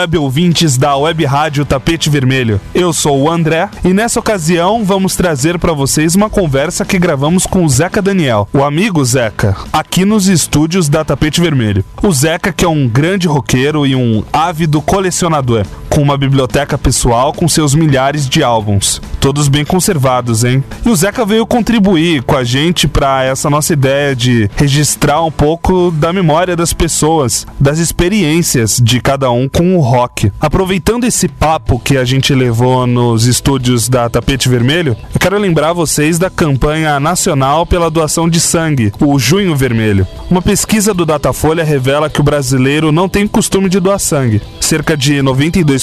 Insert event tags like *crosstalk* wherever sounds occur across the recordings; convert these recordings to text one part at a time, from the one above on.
web ouvintes da Web Rádio Tapete Vermelho. Eu sou o André e nessa ocasião vamos trazer para vocês uma conversa que gravamos com o Zeca Daniel, o amigo Zeca, aqui nos estúdios da Tapete Vermelho. O Zeca que é um grande roqueiro e um ávido colecionador, com uma biblioteca pessoal com seus milhares de álbuns, todos bem conservados, hein? E o Zeca veio contribuir com a gente para essa nossa ideia de registrar um pouco da memória das pessoas, das experiências de cada um com o rock. Aproveitando esse papo que a gente levou nos estúdios da Tapete Vermelho, eu quero lembrar vocês da campanha nacional pela doação de sangue, o Junho Vermelho. Uma pesquisa do Datafolha revela que o brasileiro não tem costume de doar sangue. Cerca de 92%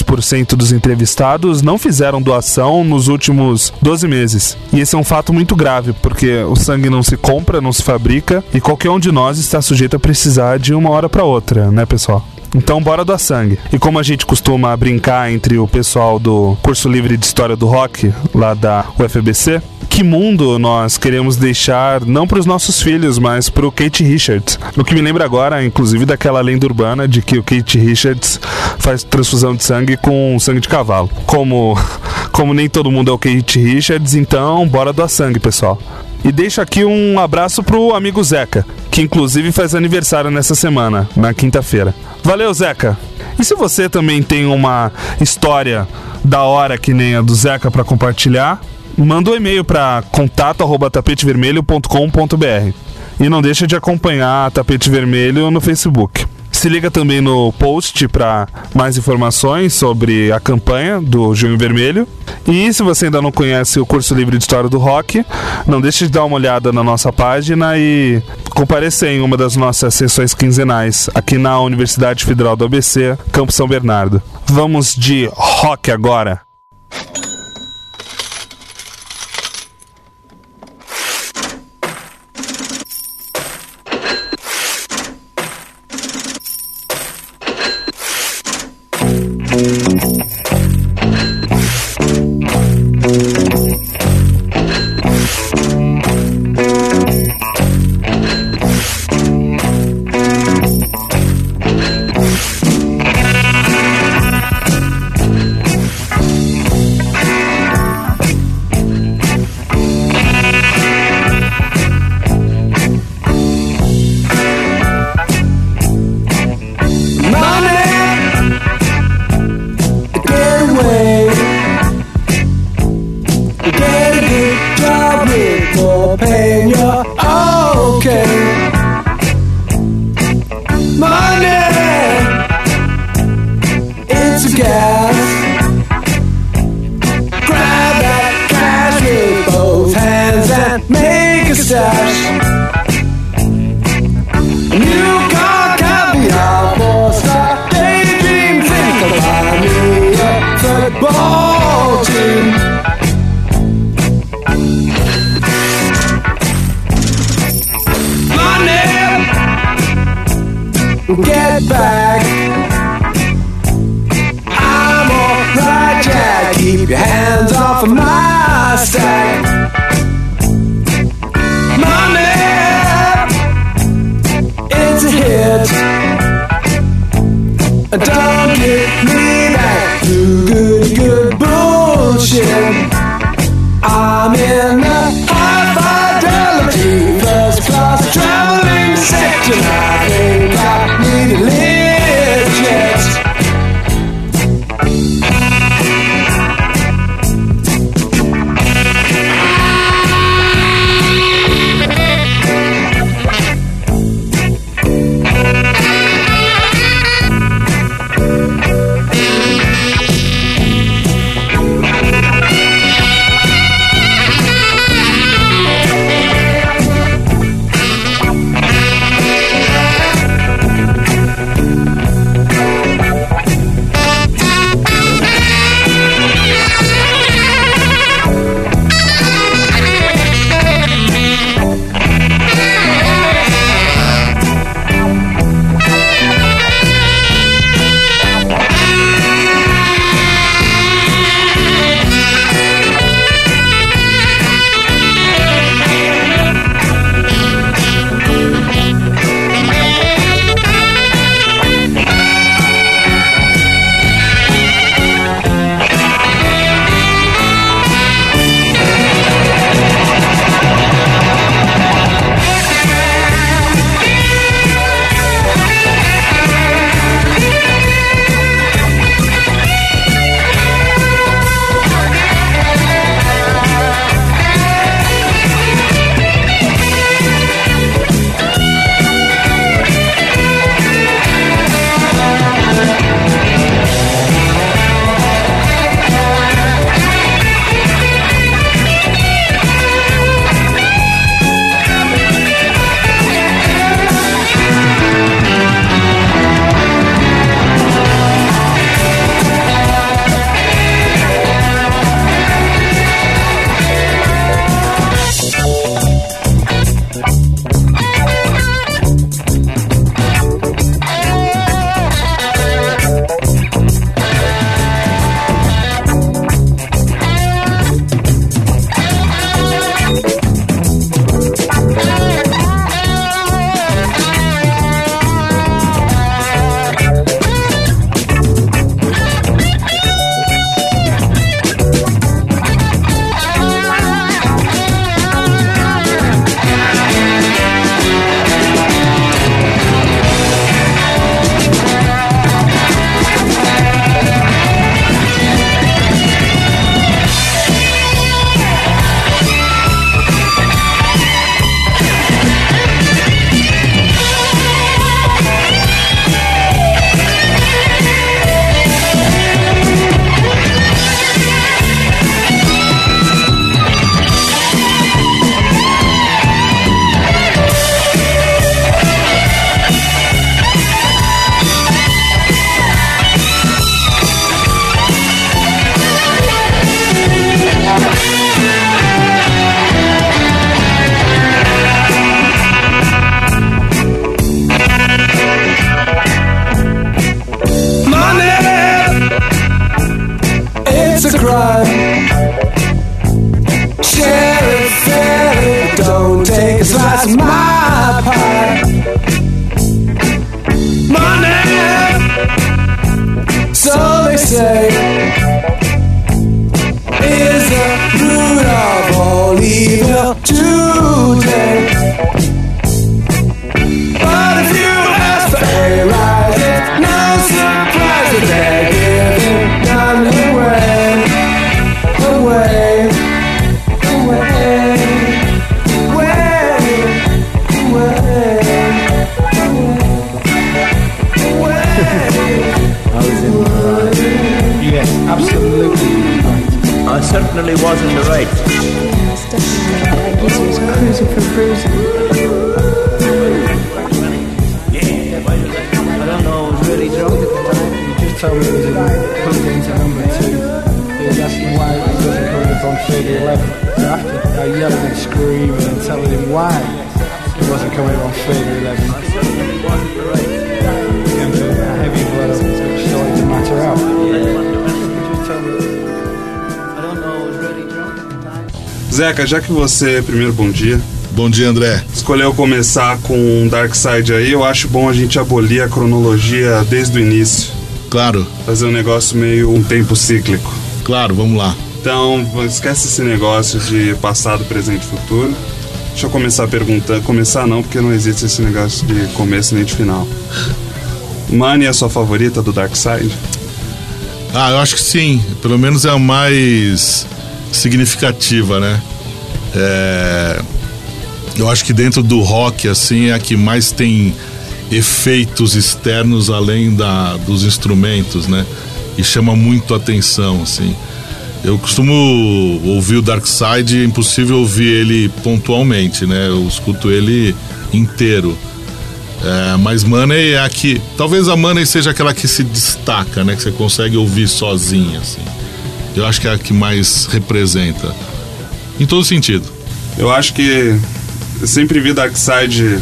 dos entrevistados não fizeram doação nos últimos 12 meses. E esse é um fato muito grave, porque o sangue não se compra, não se fabrica e qualquer um de nós está sujeito a precisar de uma hora para outra, né, pessoal? Então bora doar sangue. E como a gente costuma brincar entre o pessoal do curso livre de história do rock lá da UFBC, que mundo nós queremos deixar não para os nossos filhos, mas para o Kate Richards. O que me lembra agora, inclusive, daquela lenda urbana de que o Kate Richards faz transfusão de sangue com sangue de cavalo. Como *laughs* como nem todo mundo é o Kate Richards, então bora doar sangue, pessoal. E deixo aqui um abraço pro amigo Zeca, que inclusive faz aniversário nessa semana, na quinta-feira. Valeu, Zeca! E se você também tem uma história da hora que nem a do Zeca para compartilhar, manda um e-mail para contato@tapetevermelho.com.br. E não deixa de acompanhar a Tapete Vermelho no Facebook. Se liga também no post para mais informações sobre a campanha do Junho Vermelho. E se você ainda não conhece o curso livre de História do Rock, não deixe de dar uma olhada na nossa página e comparecer em uma das nossas sessões quinzenais aqui na Universidade Federal do ABC, Campo São Bernardo. Vamos de rock agora. Don't hit me. Zeca, já que você, primeiro bom dia, Bom dia, André. escolheu começar com Dark Side aí, eu acho bom a gente abolir a cronologia desde o início. Claro, Fazer um negócio meio um tempo cíclico. claro, vamos lá. Então, esquece esse negócio de passado, presente e futuro. Deixa eu começar perguntando. Começar não, porque não existe esse negócio de começo nem de final. Money é a sua favorita do Dark Side? Ah, eu acho que sim. Pelo menos é a mais significativa, né? É, Eu acho que dentro do rock, assim, é a que mais tem efeitos externos além da, dos instrumentos, né? E chama muito atenção, assim. Eu costumo ouvir o Dark Side, é impossível ouvir ele pontualmente, né? Eu escuto ele inteiro. É, mas Money é a que. Talvez a Money seja aquela que se destaca, né? Que você consegue ouvir sozinha, assim. Eu acho que é a que mais representa. Em todo sentido. Eu acho que eu sempre vi Dark Side,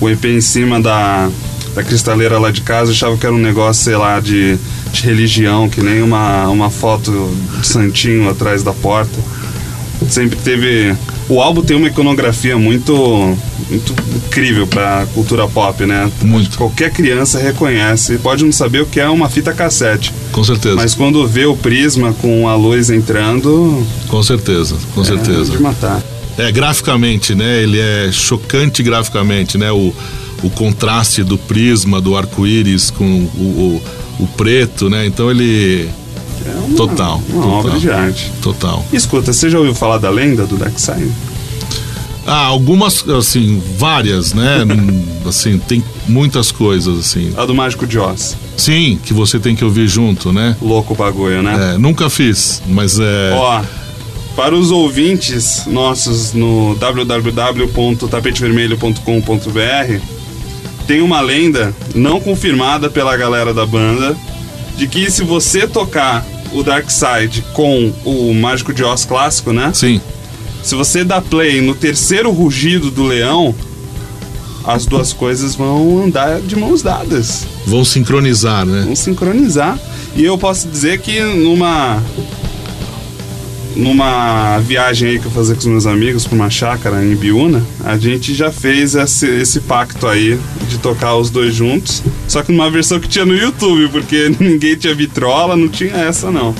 o EP em cima da, da cristaleira lá de casa, eu achava que era um negócio, sei lá, de, de religião, que nem uma, uma foto de santinho atrás da porta. Sempre teve. O álbum tem uma iconografia muito, muito incrível pra cultura pop, né? Muito. Qualquer criança reconhece. Pode não saber o que é uma fita cassete. Com certeza. Mas quando vê o prisma com a luz entrando, Com certeza, com é certeza. de matar. É, graficamente, né? Ele é chocante graficamente, né? O, o contraste do prisma, do arco-íris com o, o, o preto, né? Então ele. É uma, Total, Uma total. obra de arte. Total. Escuta, você já ouviu falar da lenda do Darkseid? Ah, algumas, assim, várias, né? *laughs* Assim, tem muitas coisas, assim. A do Mágico de Oz. Sim, que você tem que ouvir junto, né? Louco bagulho, né? É, nunca fiz, mas é. Ó, para os ouvintes nossos no www.tapetevermelho.com.br tem uma lenda não confirmada pela galera da banda de que se você tocar o Darkseid com o Mágico de Oz clássico, né? Sim, Se você dá play no terceiro rugido do leão, as duas coisas vão andar de mãos dadas, vão sincronizar, né? vão sincronizar. E eu posso dizer que numa numa viagem aí que eu fazia com os meus amigos para uma chácara em Biúna, a gente já fez esse, esse pacto aí de tocar os dois juntos, só que numa versão que tinha no YouTube, porque *laughs* ninguém tinha vitrola, não tinha essa não.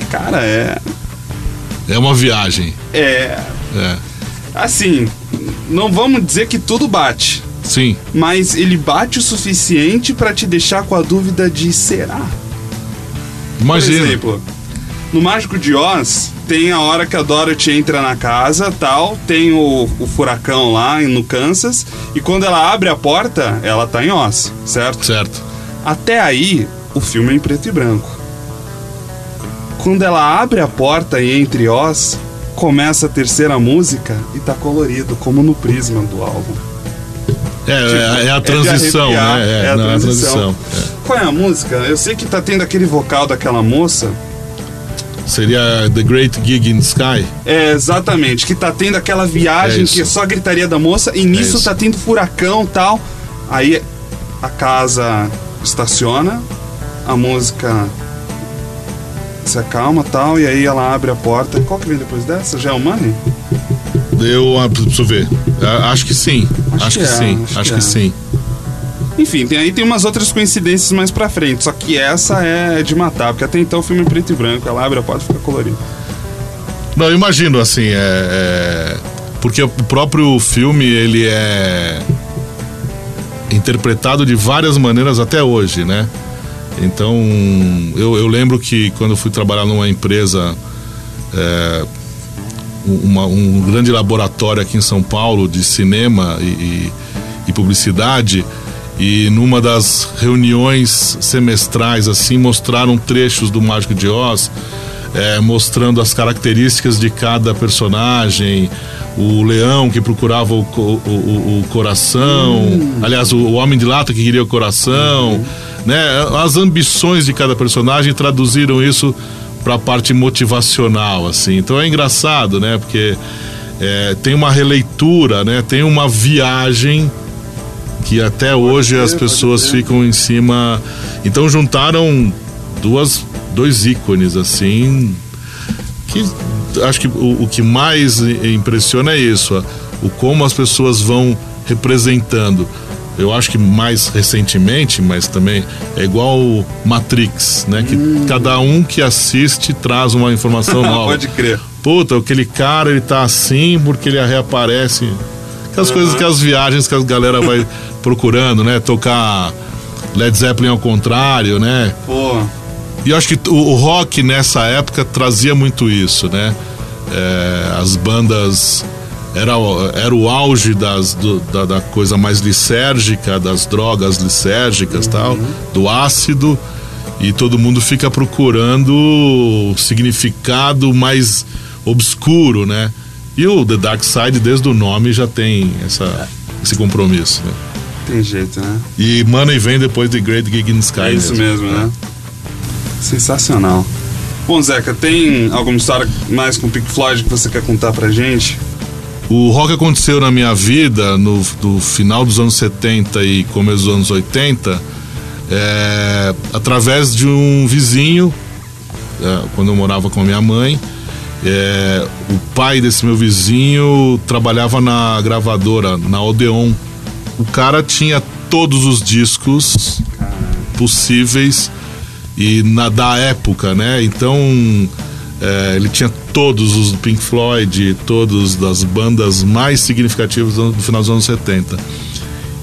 E, cara, é É uma viagem. é É. assim, não vamos dizer que tudo bate, Sim, mas ele bate o suficiente para te deixar com a dúvida de será. imagina. Por exemplo, no Mágico de Oz, tem a hora que a Dorothy entra na casa, tal, tem o, o furacão lá no Kansas, e quando ela abre a porta, ela tá em Oz, certo? Certo. Até aí, o filme é em preto e branco. Quando ela abre a porta e entra em Oz, começa a terceira música e tá colorido, como no prisma do álbum. É, é, é a de transição, arrepiar, né? é a não, transição. É. Qual é a música? Eu sei que tá tendo aquele vocal daquela moça. Seria The Great Gig in the Sky. É, exatamente, que tá tendo aquela viagem É que é só a gritaria da moça, e nisso isso. tá tendo furacão tal. Aí a casa estaciona, a música se acalma tal, e aí ela abre a porta. Qual que vem depois dessa? Já é o Money? Eu ah, preciso ver. Ah, Acho que sim. Acho Acho, que que, é, sim. acho Acho, que que, é. sim. Enfim, tem, aí tem umas outras coincidências mais pra frente, só que essa é de matar, porque até então o filme é preto e branco, ela abre a porta e fica colorido. Não, eu imagino assim, é, é, porque o próprio filme ele é interpretado de várias maneiras até hoje, né? Então, eu, eu lembro que quando eu fui trabalhar numa empresa, é, uma- um grande laboratório aqui em São Paulo de cinema e, e- e publicidade, e numa das reuniões semestrais, assim, mostraram trechos do Mágico de Oz, é, mostrando as características de cada personagem, o leão que procurava o, o- o- o coração, aliás, o, o homem de lata que queria o coração, né? As ambições de cada personagem traduziram isso para a parte motivacional, assim. Então é engraçado, né? Porque é, tem uma releitura, né? Tem uma viagem que até hoje as pessoas ficam em cima. Então juntaram duas, dois ícones assim que acho que o, o que mais impressiona é isso, a- o como as pessoas vão representando. Eu acho que mais recentemente, mas também é igual Matrix, né? Que cada um que assiste traz uma informação *laughs* nova. Pode crer. Puta, aquele cara ele tá assim porque ele reaparece. Aquelas coisas que as viagens que a galera vai *laughs* procurando, né? Tocar Led Zeppelin ao contrário, né? Pô, E eu acho que o, o rock nessa época trazia muito isso, né? É, as bandas. Era, o- era o auge das, do- da, da coisa mais lisérgica, das drogas lisérgicas tal, do ácido, e todo mundo fica procurando o significado mais obscuro, né? E o The Dark Side, desde o nome, já tem essa, esse compromisso, né? tem jeito, né? E Money vem depois de Great Gig in Sky. É isso mesmo, né? Sensacional. Bom, Zeca, tem alguma história mais com o Pink Floyd que você quer contar pra gente? O rock aconteceu na minha vida no, no final dos anos 70 e começo dos anos 80 é, através de um vizinho, é, quando eu morava com a minha mãe. É, o pai desse meu vizinho trabalhava na gravadora, na Odeon. O cara tinha todos os discos possíveis e na da época, né? Então é, ele tinha todos os Pink Floyd, todos das bandas mais significativas do, do final dos anos 70.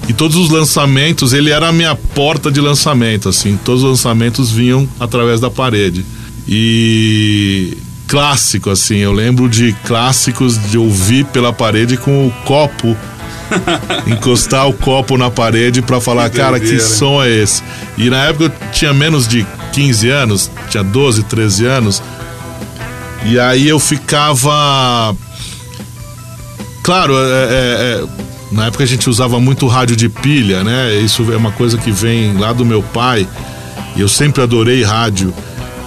E todos os lançamentos, ele era a minha porta de lançamento, assim. Todos os lançamentos vinham através da parede. E clássico, assim, eu lembro de clássicos de ouvir pela parede com o copo *laughs* encostar o copo na parede pra falar, Que cara, que som é esse? E na época eu tinha menos de 15 anos, tinha 12, 13 anos. E aí eu ficava. Claro, é- é- é, na época a gente usava muito rádio de pilha, né? Isso é uma coisa que vem lá do meu pai. E eu sempre adorei rádio.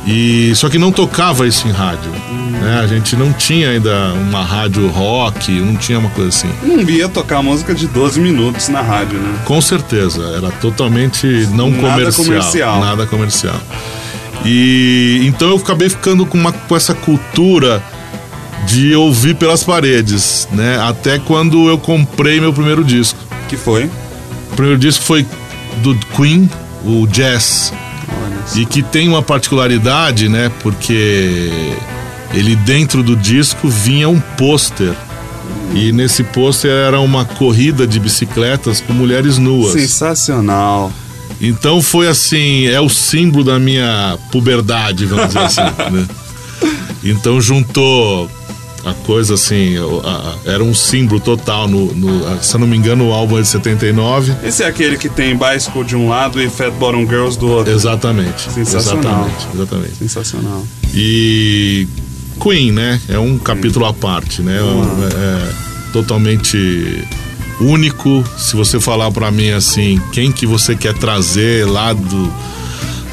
E só que não tocava isso em rádio. Né? A gente não tinha ainda uma rádio rock, não tinha uma coisa assim. Não via tocar música de 12 minutos na rádio, né? Com certeza, era totalmente não Nada comercial, comercial. Nada comercial. E então eu acabei ficando com, uma, com essa cultura de ouvir pelas paredes, né? Até quando eu comprei meu primeiro disco. Que foi? O primeiro disco foi do Queen, o Jazz. E que tem uma particularidade, né? Porque ele dentro do disco vinha um pôster. E nesse pôster era uma corrida de bicicletas com mulheres nuas. Sensacional. Então foi assim, é o símbolo da minha puberdade, vamos dizer assim. *laughs* né? Então juntou a coisa assim, o- a- era um símbolo total no, no- se eu não me engano, o álbum é de 79. Esse é aquele que tem Bicycle de um lado e Fat Bottom Girls do outro. Exatamente. Sensacional. Exatamente, exatamente. Sensacional. E Queen, né? É um capítulo à parte, né? É É, totalmente único. Se você falar pra mim assim, quem que você quer trazer lá do,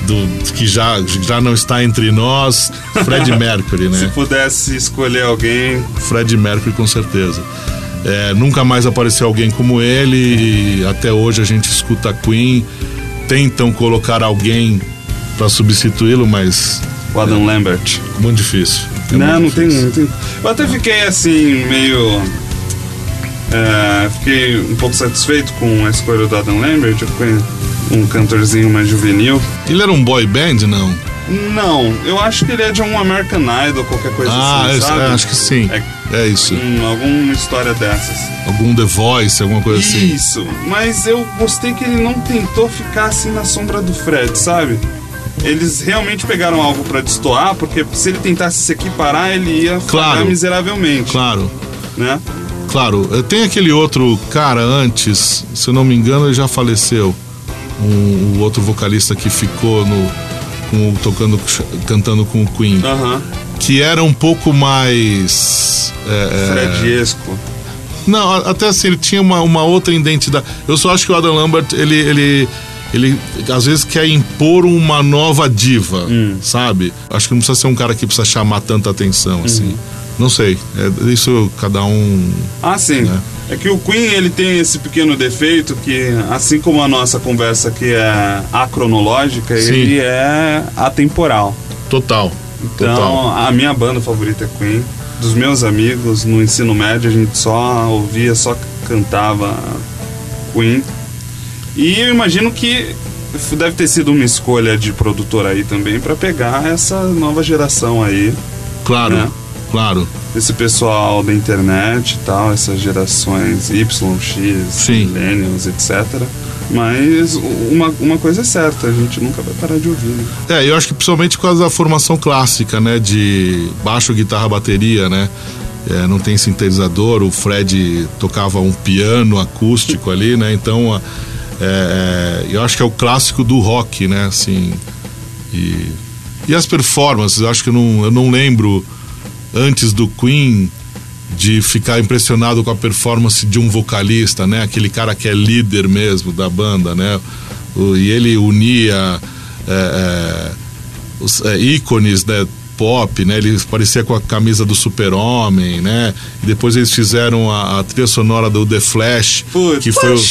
do que já, já não está entre nós, Fred *laughs* Mercury, Se né? pudesse escolher alguém, Fred Mercury com certeza. É, nunca mais apareceu alguém como ele e até hoje a gente escuta Queen. Tentam colocar alguém pra substituí-lo, mas o Adam Lambert. muito difícil. É não, não muito tem, difícil. não tem. Eu até fiquei assim, meio. É, fiquei um pouco satisfeito com a escolha do Adam Lambert. Um cantorzinho mais juvenil. Ele era um boy band, não? Não, eu acho que ele é de um American Idol, qualquer coisa Ah, assim, sabe? é, acho que sim. É, É isso. hum, alguma história dessas. Algum The Voice, alguma coisa assim. Isso, mas eu gostei que ele não tentou ficar assim na sombra do Fred, sabe? Eles realmente pegaram algo pra destoar, porque se ele tentasse se equiparar, ele ia Claro. miseravelmente, Claro. né? Claro, eh, tem aquele outro cara antes, se eu não me engano, ele já faleceu. Um, o outro vocalista que ficou no, com, tocando, cantando com o Queen, que era um pouco mais. é, Frediesco. Não, até assim, ele tinha uma, uma outra identidade. Eu só acho que o Adam Lambert, ele, ele, ele às vezes quer impor uma nova diva, Hum. sabe? Acho que não precisa ser um cara que precisa chamar tanta atenção, assim. Uhum. Não sei, é, isso cada um. Ah, sim. É que o Queen ele tem esse pequeno defeito que, assim como a nossa conversa que é acronológica, Sim. ele é atemporal. Total. Então, total. a minha banda favorita é Queen. Dos meus amigos, no ensino médio, a gente só ouvia, só cantava Queen. E eu imagino que deve ter sido uma escolha de produtor aí também para pegar essa nova geração aí, Claro, né? Claro. esse pessoal da internet e tal, essas gerações Y, X, Sim. Millennials, etc. Mas uma, uma coisa é certa, a gente nunca vai parar de ouvir, né? É, eu acho que principalmente por causa da formação clássica, né? De baixo, guitarra, bateria, né? É, não tem sintetizador, o Fred tocava um piano acústico ali, né? Então, é, é, eu acho que é o clássico do rock, né? Assim, e, e as performances, eu acho que eu não, eu não lembro antes do Queen de ficar impressionado com a performance de um vocalista, né? Aquele cara que é líder mesmo da banda, né? O- e ele unia é, é, os é, ícones né, pop, né? Ele parecia com a camisa do Super-Homem, né? E depois eles fizeram a, a trilha sonora do The Flash, Putz. que foi o,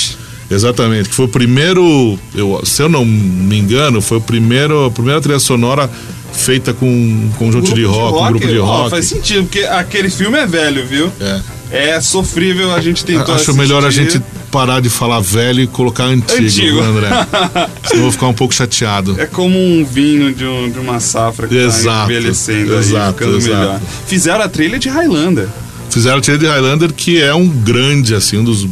exatamente, que foi o primeiro, eu, se eu não me engano, foi o primeiro, a primeira trilha sonora feita com um conjunto de rock, um grupo de rock. faz sentido, porque aquele filme é velho, viu? É. É sofrível, a gente tentou Acho melhor a assistir. gente parar de falar velho e colocar antigo, Antigo. né, André. *laughs* Senão eu vou ficar um pouco chateado. É como um vinho de, um- de uma safra que Exato, tá envelhecendo exato, aí, ficando exato. melhor. Fizeram a trilha de Highlander. Fizeram o trilha de Highlander, que é um grande, assim, um dos,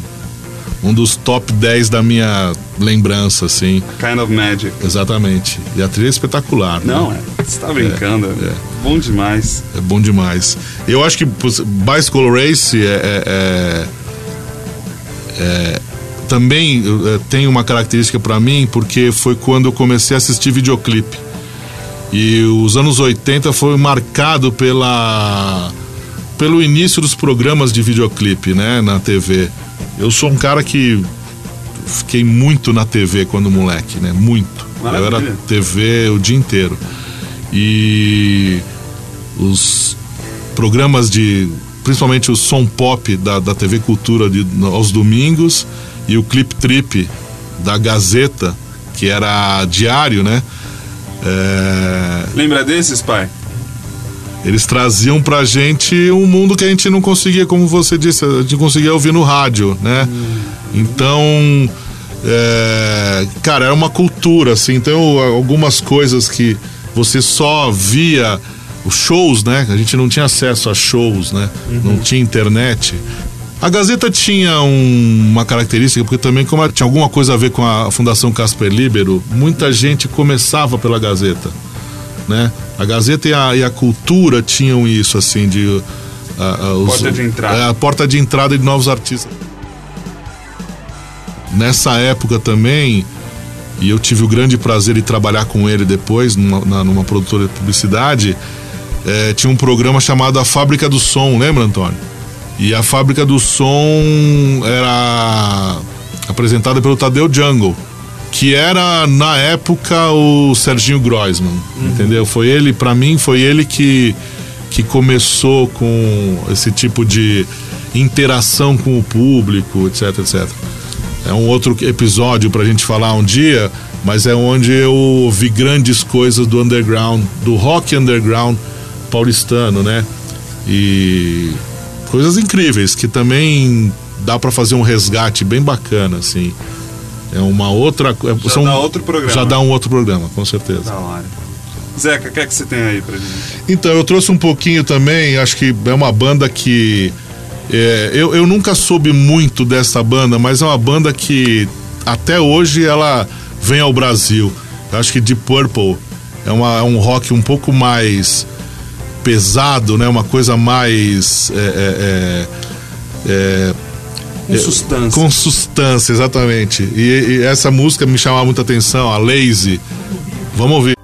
um dos top 10 da minha lembrança, assim. Kind of Magic. Exatamente. E a trilha é espetacular. né? Não, é. Você tá brincando. É, é. Bom demais. É bom demais. Eu acho que Bicycle Race é, é- é- é- também é, tem uma característica pra mim, porque foi quando eu comecei a assistir videoclipe. E os anos 80 foi marcado pela pelo início dos programas de videoclipe, né, na TV. Eu sou um cara que fiquei muito na TV quando moleque, né? Muito. Eu era Maravilha. TV o dia inteiro. E os programas de. Principalmente o som pop da, da TV Cultura de, aos domingos e o Clip Trip da Gazeta, que era diário, né? É, Lembra desses, pai? Eles traziam pra gente um mundo que a gente não conseguia, como você disse, a gente conseguia ouvir no rádio, né? Então, é, cara, era uma cultura, assim. Então, algumas coisas que você só via os shows, né? A gente não tinha acesso a shows, né? Não tinha internet. A Gazeta tinha um- uma característica, porque também, como tinha alguma coisa a ver com a Fundação Casper Libero, muita gente começava pela Gazeta né? A Gazeta e a, e a Cultura tinham isso, assim, de... ah, ah, os- Porta de entrada. É, a porta de entrada de novos artistas. Nessa época também, e eu tive o grande prazer de trabalhar com ele depois, numa, na- numa produtora de publicidade, eh, tinha um programa chamado A Fábrica do Som, lembra, Antônio? E a Fábrica do Som era apresentada pelo Tadeu Jungle, que era na época o Serginho Groisman, entendeu? Foi ele, pra mim, foi ele que que começou com esse tipo de interação com o público, etc, etc. É um outro episódio pra gente falar um dia, mas é onde eu vi grandes coisas do underground, do rock underground paulistano, né? E coisas incríveis que também dá pra fazer um resgate bem bacana, assim. É uma outra. é- Já dá outro programa. Já dá um outro programa, com certeza. Da hora. Zeca, o que é que você tem aí pra gente? Então, eu trouxe um pouquinho também, acho que é uma banda que. é, eu, eu nunca soube muito dessa banda, mas é uma banda que até hoje ela vem ao Brasil. Eu acho que Deep Purple é, uma, é um rock um pouco mais pesado, né? Uma coisa mais. é, é, é, Com sustância. com substância, exatamente. E, e essa música me chamava muita atenção, a Lazy. Vamos ouvir.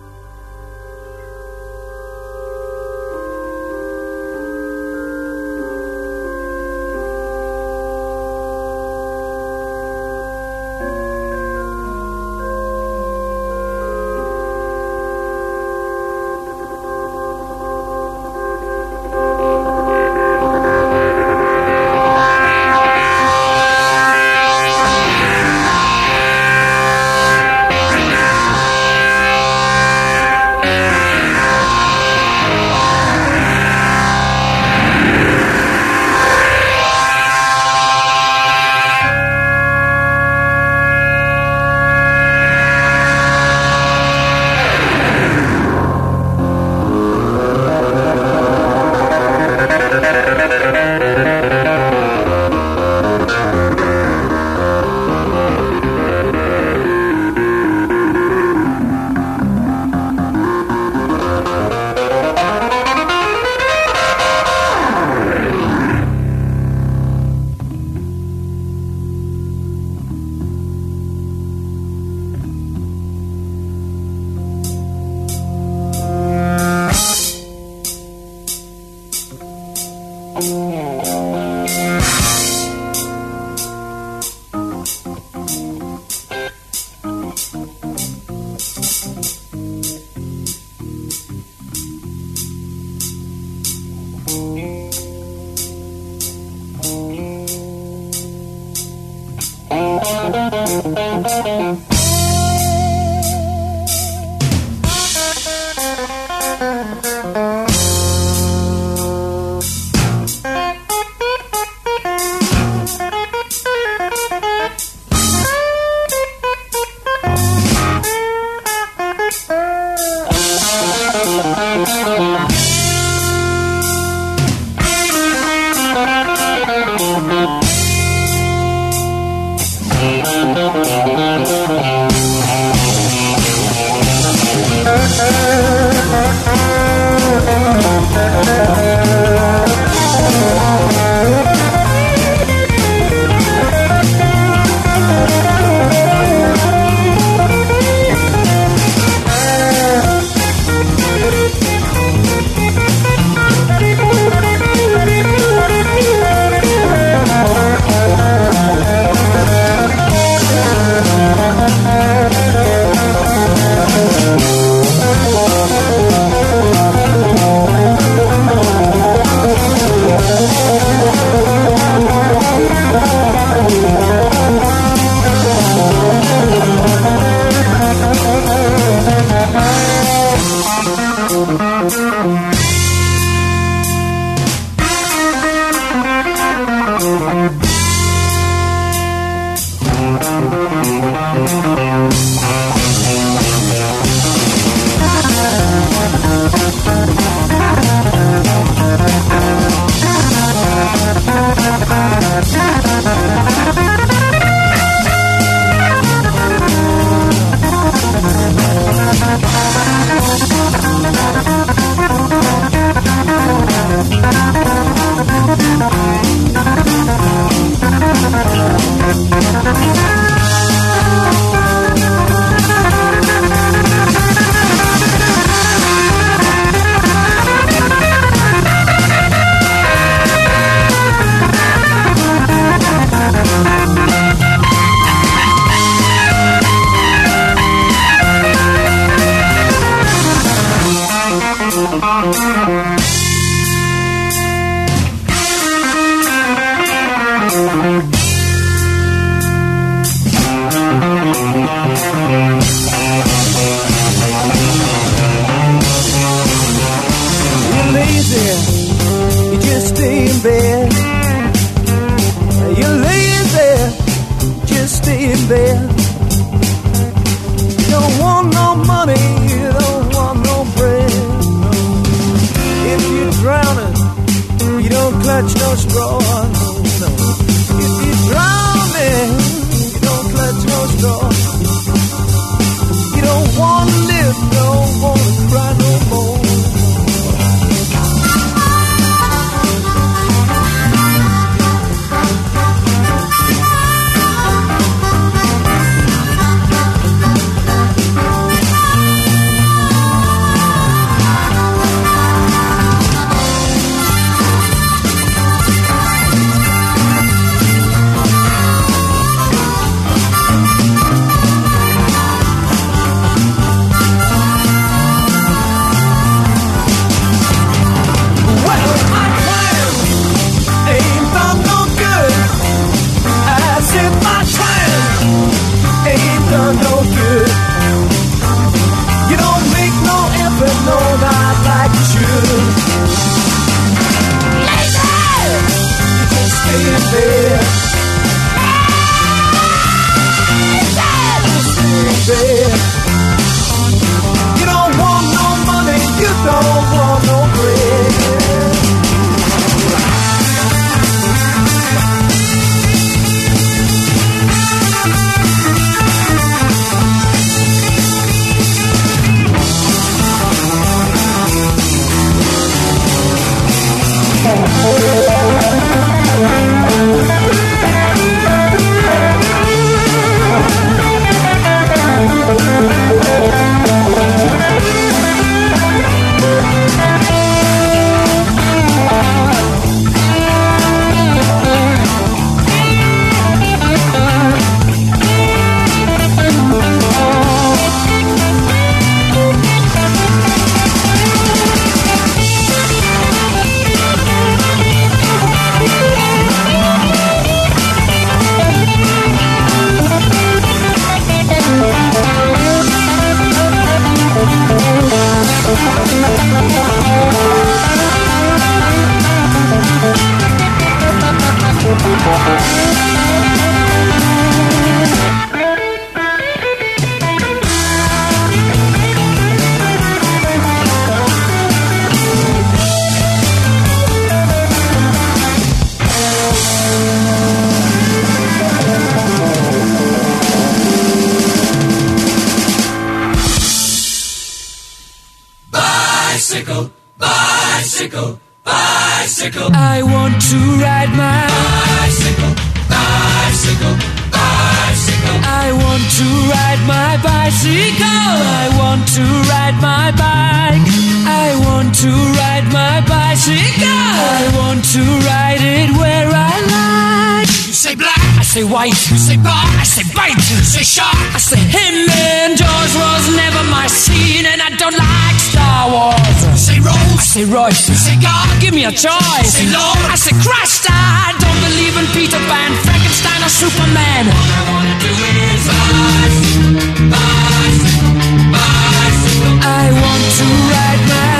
Say white. you say bar, I say bite. say shark. I say him and Jaws was never my scene, and I don't like Star Wars. Say I say Royce. say God. Give me a choice. Say Lord. I say Christ. I don't believe in Peter Pan, Frankenstein, or Superman. All I wanna do is bicycle, bicycle, bicycle, I want to ride my.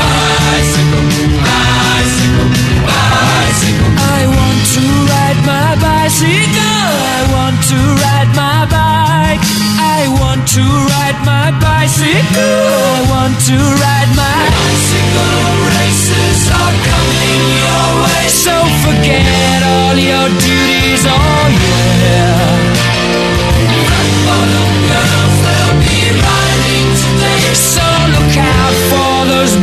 bicycle, bicycle, bicycle. I want to ride my bicycle. To ride my bicycle. I want to ride my Bicycle races are coming your way. So forget all your duties. Oh yeah. Girls, be riding today. So look out for those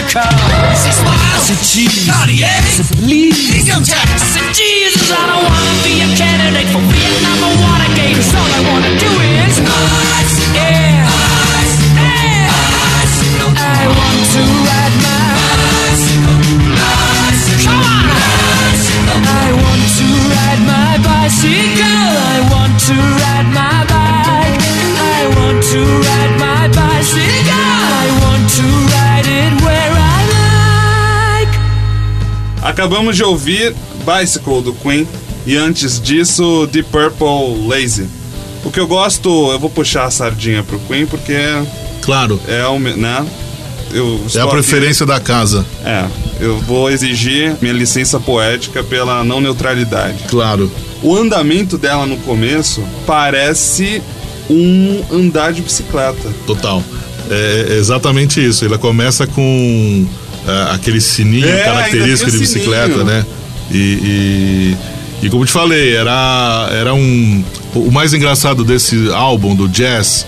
I say smile, I cheese, Cartier, I say please, income tax. I say Jesus, I don't want to be a candidate for Vietnam or Watergate. 'cause all I want to do is ice, yeah, ice, yeah, bicycle. I want to ride my bicycle, bicycle. Come on, bicycle. I want to ride my bicycle. I want to ride Acabamos de ouvir Bicycle do Queen e antes disso Deep Purple Lazy. O que eu gosto, eu vou puxar a sardinha pro Queen porque Claro, é o, né? Eu é a aqui- preferência da casa. É, eu vou exigir minha licença poética pela não neutralidade. Claro. O andamento dela no começo parece um andar de bicicleta. Total. É é exatamente isso. Ela começa com é, aquele sininho É, característico de bicicleta, sininho. né? E, e, e como te falei, era, era um. O mais engraçado desse álbum do jazz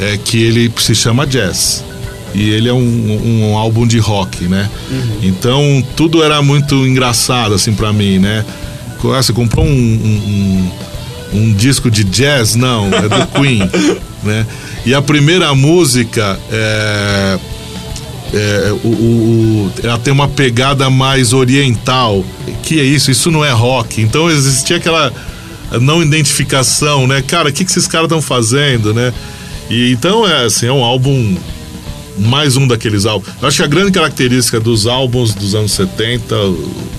é que ele se chama jazz. E ele é um, um álbum de rock, né? Uhum. Então tudo era muito engraçado, assim, pra mim, né? Ah, Você comprou um- um- um, um disco de jazz? Não, é do Queen, *laughs* né? E a primeira música é, é, o, o- ela tem uma pegada mais oriental. Que é isso? Isso não é rock. Então existia aquela não identificação, né? Cara, o que, que esses caras estão fazendo, né? E então é assim, é um álbum mais um daqueles álbuns. Eu acho que a grande característica dos álbuns dos anos 70,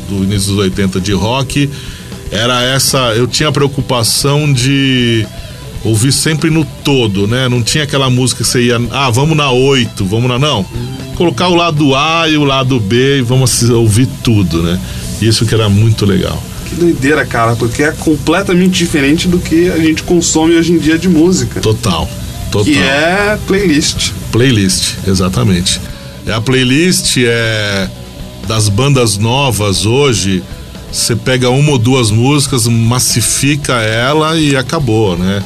do início dos 80 de rock, era essa. Eu tinha a preocupação de ouvir sempre no todo, né? Não tinha aquela música que você ia, ah, vamos na 8, vamos na. Não. Colocar o lado A e o lado B e vamos ouvir tudo, né? Isso que era muito legal. Que doideira, cara, porque é completamente diferente do que a gente consome hoje em dia de música. Total. Total. Que é playlist. Playlist, exatamente. É a playlist é das bandas novas hoje. Você pega uma ou duas músicas, massifica ela e acabou, né?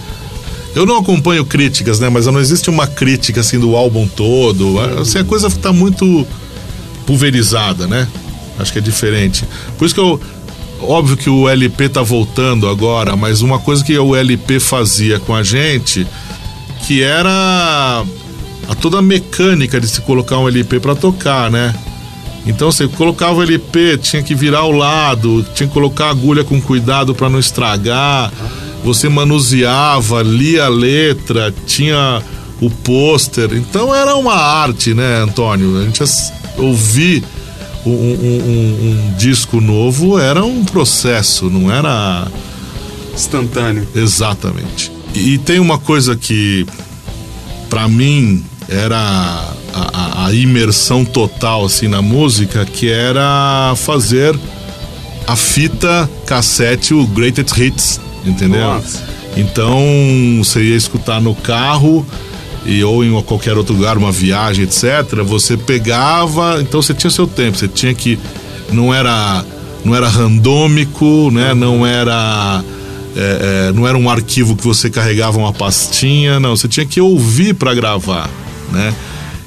Eu não acompanho críticas, né? Mas não existe uma crítica assim do álbum todo. Assim, a coisa tá muito pulverizada, né? Acho que é diferente. Por isso que eu. Óbvio que o LP tá voltando agora, mas uma coisa que o LP fazia com a gente, que era a toda a mecânica de se colocar um LP para tocar, né? Então você colocava o LP, tinha que virar ao lado, tinha que colocar a agulha com cuidado para não estragar. Você manuseava, lia a letra, tinha o pôster. Então era uma arte, né, Antônio? A gente ouvir um, um- um- um disco novo era um processo, não era Instantâneo. Exatamente. E tem uma coisa que, pra mim, era a, a- a imersão total assim na música, que era fazer a fita cassete, o Greatest Hits, entendeu? Nossa. Então você ia escutar no carro e ou em qualquer outro lugar, uma viagem, etc. Você pegava, então você tinha seu tempo, você tinha que não era não era randômico, né? Não era é, é, não era um arquivo que você carregava uma pastinha, não. Você tinha que ouvir para gravar, né?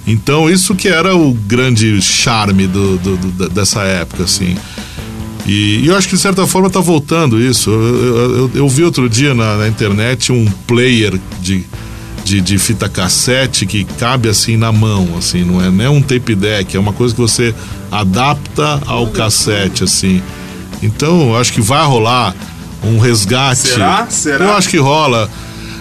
Então isso que era o grande charme do, do- do- dessa época, assim. E, e eu acho que de certa forma tá voltando isso. Eu, eu- eu- eu vi outro dia na, na internet um player de, de, de fita cassete que cabe assim na mão, assim, não é nem um tape deck, é uma coisa que você adapta ao cassete, assim. Então eu acho que vai rolar um resgate. Será? Será? Eu acho que rola.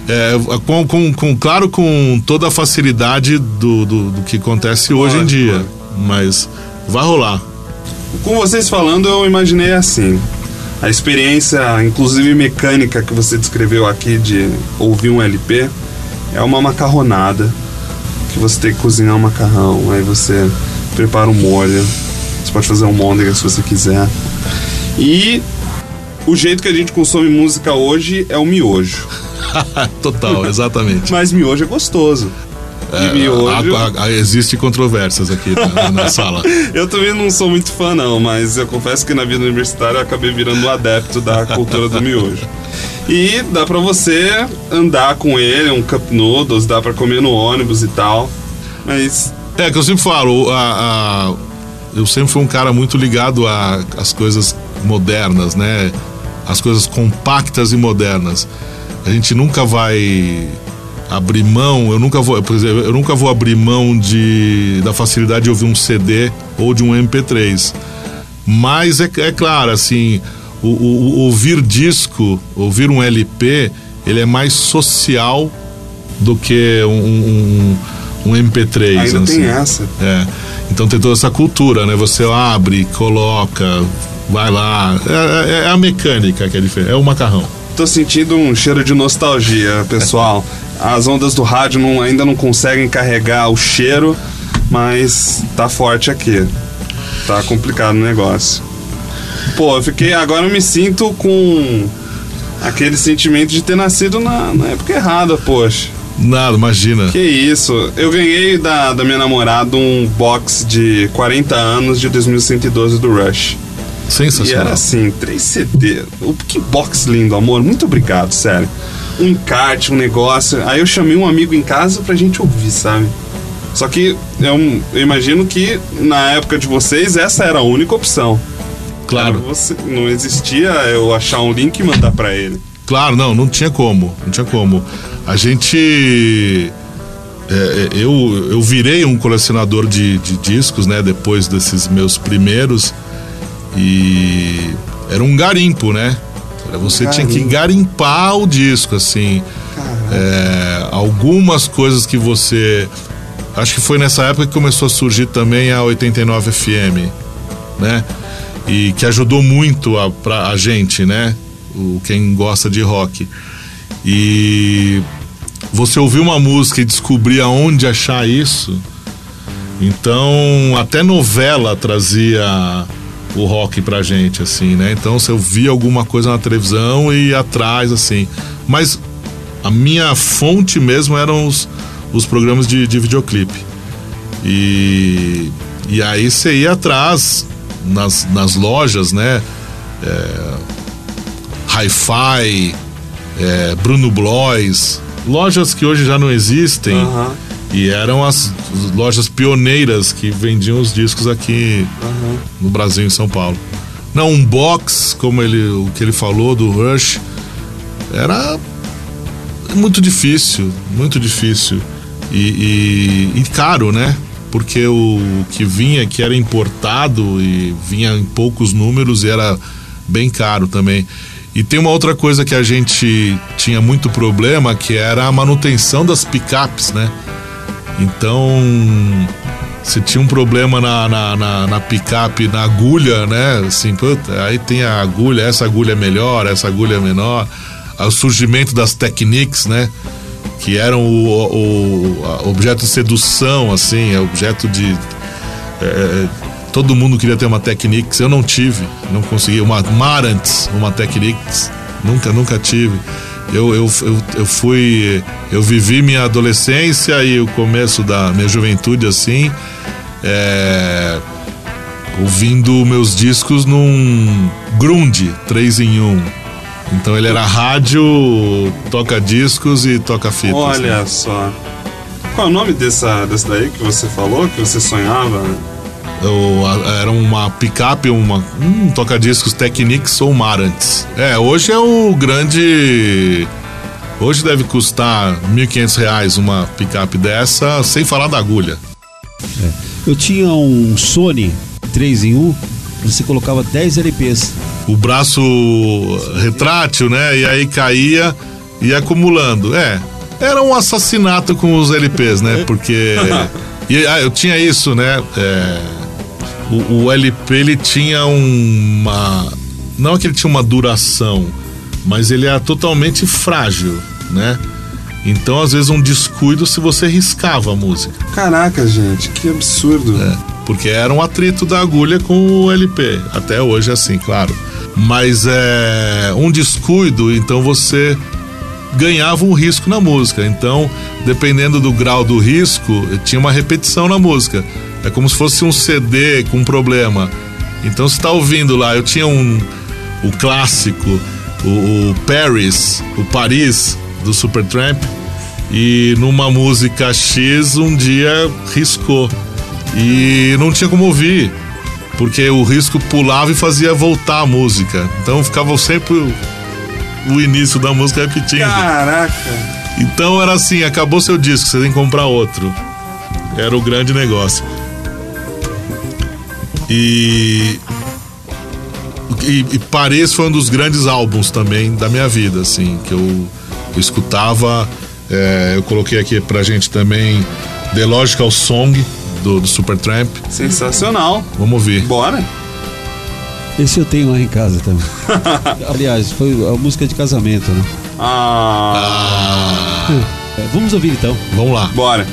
É, com, com, com- claro, com toda a facilidade do, do, do que acontece hoje em dia. lógico. Mas vai rolar. Com vocês falando, eu imaginei assim. A experiência, inclusive mecânica, que você descreveu aqui de ouvir um LP, é uma macarronada. Que você tem que cozinhar um macarrão, aí você prepara um molho. Você pode fazer um môndega se você quiser. E o jeito que a gente consome música hoje é o miojo. *laughs* Total, exatamente. Mas miojo é gostoso. E miojo. Há- há- há- existe controvérsias aqui na, na *laughs* sala. Eu também não sou muito fã, não, mas eu confesso que na vida universitária eu acabei virando um adepto da *laughs* cultura do miojo. E dá pra você andar com ele, um cup noodles, dá pra comer no ônibus e tal. Mas É, que eu sempre falo, a, a- eu sempre fui um cara muito ligado a- às coisas modernas, né? As coisas compactas e modernas. A gente nunca vai abrir mão, eu nunca vou, por exemplo, eu nunca vou abrir mão de, da facilidade de ouvir um CD ou de um MP3. Mas é, é claro, assim, o, o- o ouvir disco, ouvir um LP, ele é mais social do que um, um, um MP3. ainda assim. tem essa. É. Então tem toda essa cultura, né? Você abre, coloca, vai lá. É, é- é a mecânica que é diferente. É o macarrão. Tô sentindo um cheiro de nostalgia, pessoal. *laughs* As ondas do rádio não- ainda não conseguem carregar o cheiro, mas tá forte aqui. Tá complicado o negócio. Pô, eu fiquei. Agora eu me sinto com aquele sentimento de ter nascido na, na época errada, poxa. Nada, imagina. Que isso? Eu ganhei da, da minha namorada um box de 40 anos de 2112 do Rush. E Sensacional. era assim, 3 CD. Que box lindo, amor. Muito obrigado, sério. Um encarte, um negócio. Aí eu chamei um amigo em casa pra gente ouvir, sabe? Só que eu, eu imagino que na época de vocês essa era a única opção. Claro. Você- não existia eu achar um link e mandar pra ele. Claro, não, não tinha como. Não tinha como. A gente. é, é, eu, eu virei um colecionador de, de discos, né? Depois desses meus primeiros. E era um garimpo, né? Era- Você tinha que garimpar o disco, assim. É, algumas coisas que você. Acho que foi nessa época que começou a surgir também a 89 FM, né? E que ajudou muito a, pra a gente, né? O, quem gosta de rock. E você ouvir uma música e descobrir aonde achar isso. Então, até novela trazia o rock pra gente, assim, né? Então, você ouvia alguma coisa na televisão e atrás, assim. Mas a minha fonte mesmo eram os, os programas de, de videoclipe. E, e aí você ia atrás nas, nas lojas, né? É, Hi-Fi, é, Bruno Blois, lojas que hoje já não existem. E eram as lojas pioneiras que vendiam os discos aqui no Brasil, em São Paulo. Não, um box, como ele, o que ele falou do Rush, era muito difícil, muito difícil. E, e- e caro, né? Porque o que vinha, que era importado e vinha em poucos números e era bem caro também. E tem uma outra coisa que a gente tinha muito problema, que era a manutenção das picapes, né? Então, se tinha um problema na, na, na, na picape, na agulha, né? Assim, puta, aí tem a agulha, essa agulha é melhor, essa agulha é menor. O surgimento das Technics, né? Que eram o, o- objeto de sedução, assim, é objeto de. é, todo mundo queria ter uma Technics, eu não tive, não consegui. Uma Marantz, uma Technics, nunca, nunca tive. Eu, eu, eu, eu fui. Eu vivi minha adolescência e o começo da minha juventude assim, é, ouvindo meus discos num Grunde 3 em 1. Então ele era rádio, toca discos e toca fitas. Olha né? só. Qual é o nome dessa, dessa daí que você falou, que você sonhava? Era uma picape, uma, um toca-discos Technics ou Marantz. É, hoje é o grande. Hoje deve custar 1.500 reais uma picape dessa, sem falar da agulha. Eu tinha um Sony 3 em 1, você colocava 10 LPs. O braço retrátil, né? E aí caía e acumulando. É, era um assassinato com os LPs, né? *laughs* Porque. E, ah, eu tinha isso, né? É, o, o LP ele tinha uma. Não é que ele tinha uma duração, mas ele era totalmente frágil, né? Então, às vezes, um descuido se você riscava a música. Caraca, gente, que absurdo. É, porque era um atrito da agulha com o LP. Até hoje é assim, claro. Mas é um descuido, então você ganhava um risco na música. Então, dependendo do grau do risco, tinha uma repetição na música. É como se fosse um CD com um problema. Então você está ouvindo lá, eu tinha um o clássico o, o Paris, o Paris do Supertramp. E numa música X um dia riscou. E não tinha como ouvir. Porque o risco pulava e fazia voltar a música. Então ficava sempre o, o início da música repetindo. Caraca. Então era assim, acabou seu disco, você tem que comprar outro. Era o grande negócio. E e, e Paris foi um dos grandes álbuns também da minha vida, assim, que eu, eu escutava. é, eu coloquei aqui pra gente também The Logical Song do, do Supertramp. Sensacional. Vamos ouvir. Bora. Esse eu tenho lá em casa também. *laughs* Aliás, foi a música de casamento, né? Ah. É, vamos ouvir então. Vamos lá. Bora.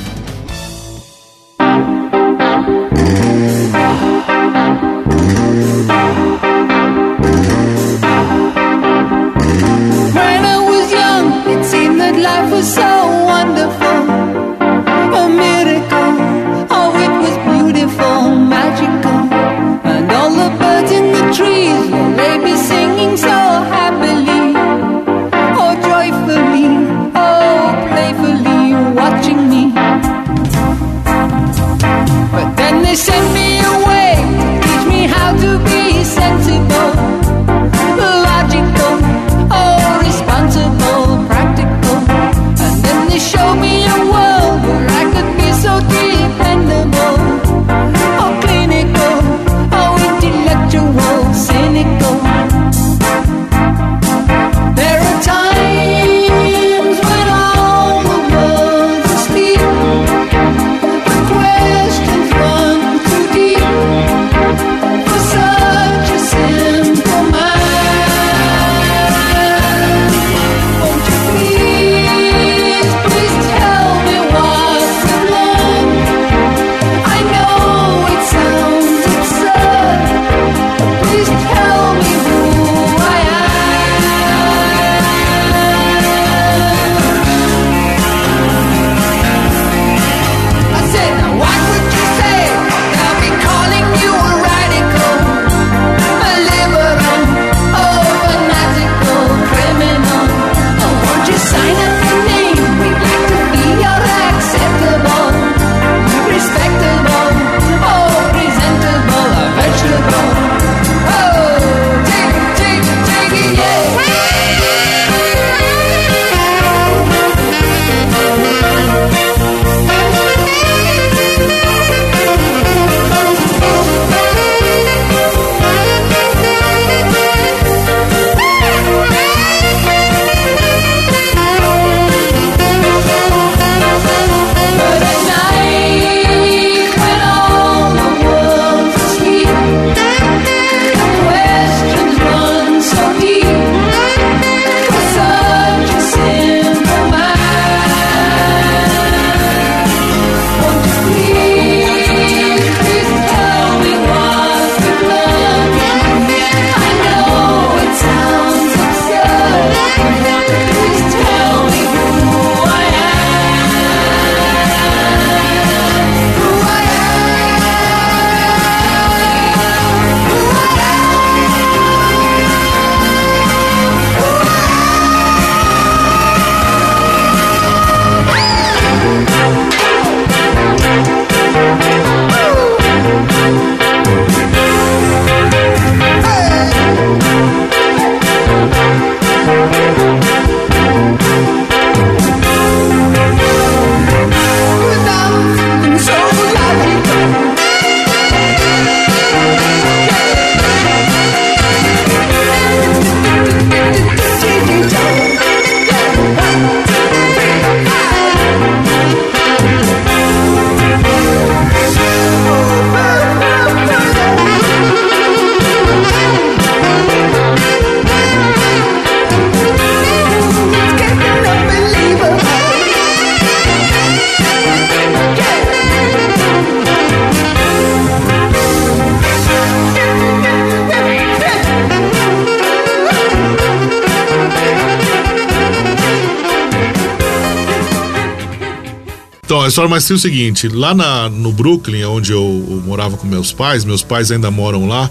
Então, a história mais tem o seguinte: lá na, no Brooklyn, onde eu, eu morava com meus pais, meus pais ainda moram lá.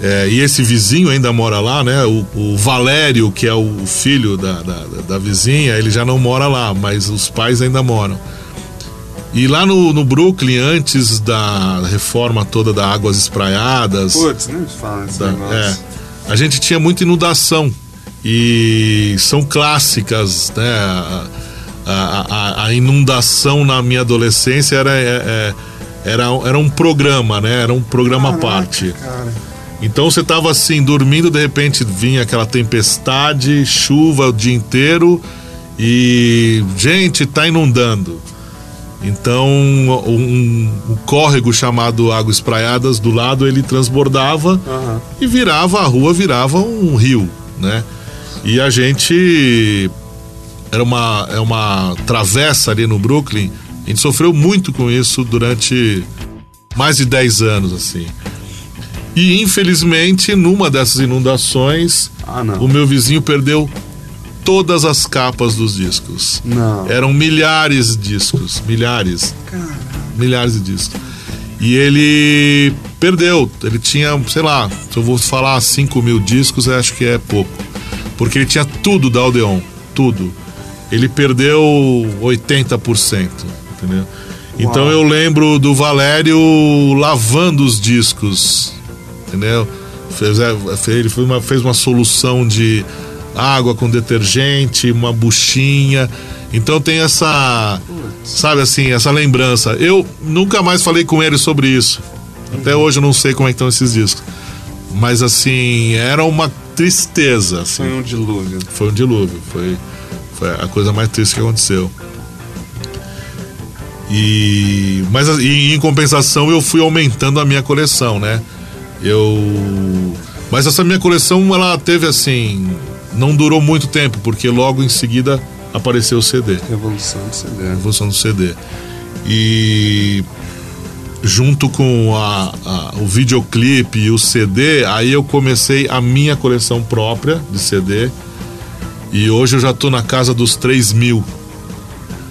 É, e esse vizinho ainda mora lá, né? O, o Valério, que é o filho da, da, da vizinha, ele já não mora lá, mas os pais ainda moram. E lá no, no Brooklyn, antes da reforma toda da Águas Espraiadas, Putz, nem fala esse da- é, a gente tinha muita inundação. E são clássicas, né? A, a- inundação na minha adolescência era, é- é- era, era um programa, né? Era um programa à parte. Cara. Então você tava assim, dormindo, de repente vinha aquela tempestade, chuva o dia inteiro e. Gente, tá inundando. Então, um, um córrego chamado Águas Praiadas do lado ele transbordava Aham. e virava, a rua virava um rio, né? E a gente. Era uma, é uma travessa ali no Brooklyn. A gente sofreu muito com isso durante mais de 10 anos, assim. E infelizmente, numa dessas inundações, Ah, o meu vizinho perdeu todas as capas dos discos. Não. Eram milhares de discos, milhares. Milhares de discos. E ele perdeu. Ele tinha, sei lá, se eu vou falar 5 mil discos, eu acho que é pouco. Porque ele tinha tudo da Aldeon, tudo. Ele perdeu 80%, entendeu? Então eu lembro do Valério lavando os discos, entendeu? Fez, é, ele fez uma, fez uma solução de água com detergente, uma buchinha. Então tem essa, sabe assim, essa lembrança. Eu nunca mais falei com ele sobre isso. Até hoje eu não sei como é estão esses discos. Mas assim, era uma tristeza. Assim. Foi um dilúvio. Foi um dilúvio. Foi, foi a coisa mais triste que aconteceu. E, mas e, em compensação eu fui aumentando a minha coleção, né? Eu. Mas essa minha coleção, ela teve assim. Não durou muito tempo, porque logo em seguida apareceu o CD. Revolução do CD. Revolução do CD. E junto com a, a- o videoclipe e o CD, aí eu comecei a minha coleção própria de CD. E hoje eu já tô na casa dos 3 mil.